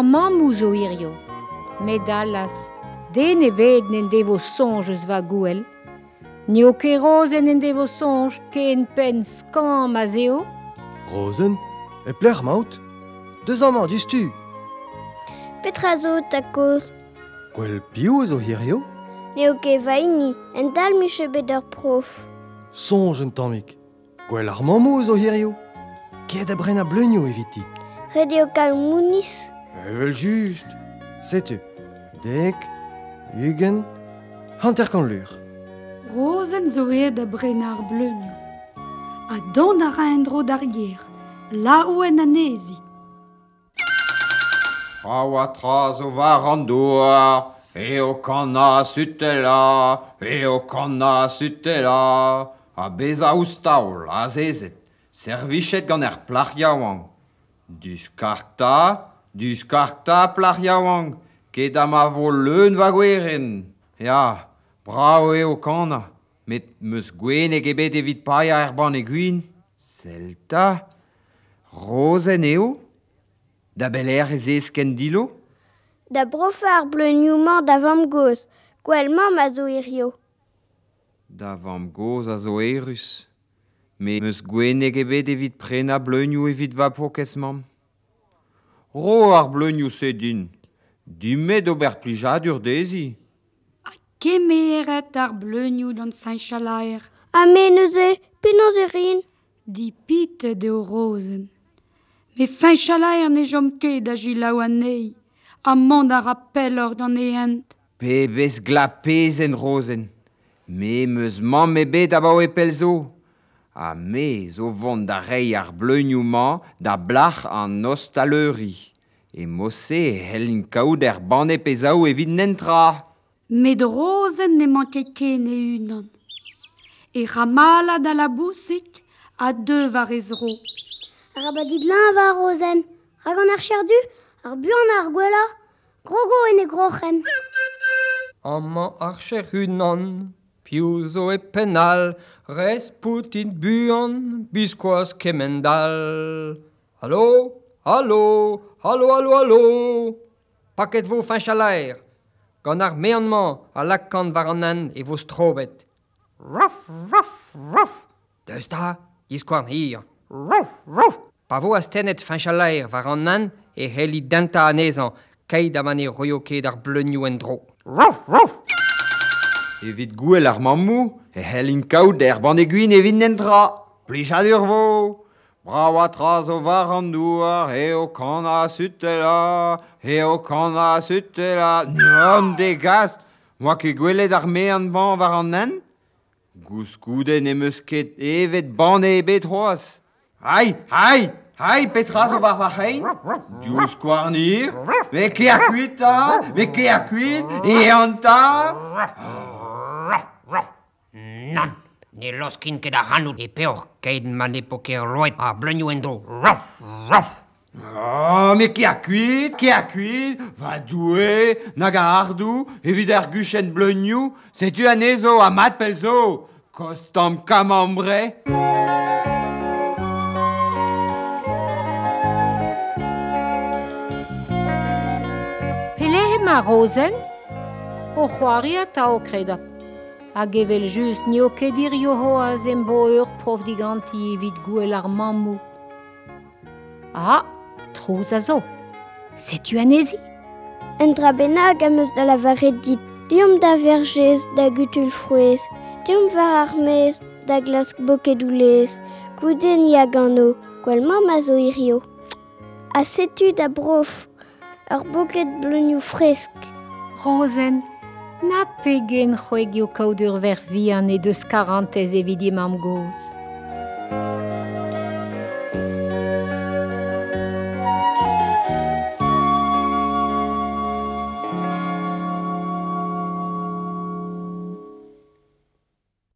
ar mammou zo irio. Met dalas, den ebet n'en devo sonj eus va gouel. Ni o ket rozen en devo sonj ke en pen skam a zeo. Rozen E plec'h maout Deus amant, distu Petra zo ta koz Gwell piou zo hirio Ne o ket vaini, en dal miche bet ur prof. Sonj un tammik, gwell ar mammou zo hirio Ket a bren a bleunio eviti. Radio Kalmounis. Evel just. Setu. Dek. Ugen. Hanter kan lur. Rozen zo e da brenar bleunio. A don a ra endro dar ger. La ouen anezi. A oa tra zo var an o Eo kana sutela, o kana sutela, a beza oustaol, a zezet, servichet gant er plach yaouan. Diskarta, Du skarta plach yaouank, ket am a vo leun va gweren. Ya, brao eo kana, met meus gwen e gebet evit paia er ban e gwin. Selta, rozen eo, da beler ez ez ken dilo. Da brofar bleunioù da vam goz, gwell mam a zo irio. Da vam goz a zo erus, me meus gwenek ebet evit prena bleunioù evit va pokes mam. Ro ar bleunioù se din. Dimet ober plijadur dezi. A kemeret ar bleunio d'an saint-chalaer. A meneze, penaos e rin. Di pit deo rozen. Me fañchalaer ne jom ket da jilaou anei. a mand ar appel or d'an eent. Pe bez glapezen rozen, me meus mamm ebet abao epel zo. a me zo vont da rei ar bleunioù-mañ da blac'h an ostaleuri. E mose helin kaout er bane pezaou evit nentra. Met rozenn ne manke ken e unan. E ramala da la bousik a dev ar ezro. Rabadid lan va rozen. Ragan ar cherdu, ar buan ar gwella, grogo en e groc'hen. Amañ ar cher unan. Piuzo e penal, res Putin buan, biskoaz kemendal. Allo, allo, allo, allo, allo. Paket vo fin chalaer, gant ar meanman a lakant war an an e vo strobet. Ruff, ruff, ruff. deus da, diskoan hir. Ruff, ruff. Pa vo a stenet fin chalaer war an an e heli denta anezan, kaid a royo ket ar bleunioù en dro. Ruff, ruff. evit gouel ar mammou, e helin kaout er ban eguin evit nentra, plichad ur vo. Brava traz o var an douar, e o kan a sutela, e o kan a sutela, non de gaz, moa ke gwelet ar me an ban var an nen? Gouskouden e meus ket evet ban e bet hoaz. Hai, hai! Hai Petras Obarvachein, Jus Quarnir, Vekeakuita, Vekeakuit, et Anta. Nan, ne loskin ke da hanu e peor, keid man epoke roet a blenuendo. Rof, rof. Oh, ah, mais qui a cuit, qui a cuit, va douer, nagahardu, evider guchen blenu, c'est tu anezo, amat pelzo, costam camambre. ma rozen o c'hoari a o kreda. Hag evel just n'eo ket dir yoho a zembo ur prof diganti evit gouel ar mamou. Ah, trouz a zo. Setu anezi En dra benag am eus da la varet dit. Diom da vergez, da gutul frouez. Diom var armez, da glas bokedoulez. Gouden ya gano, gwell mam a zo irio. A setu da brof. ar boket bleuñoù fresk. Rosen, na pegen c'hoegio kaout ur vervian e deus karantez evit imam goz.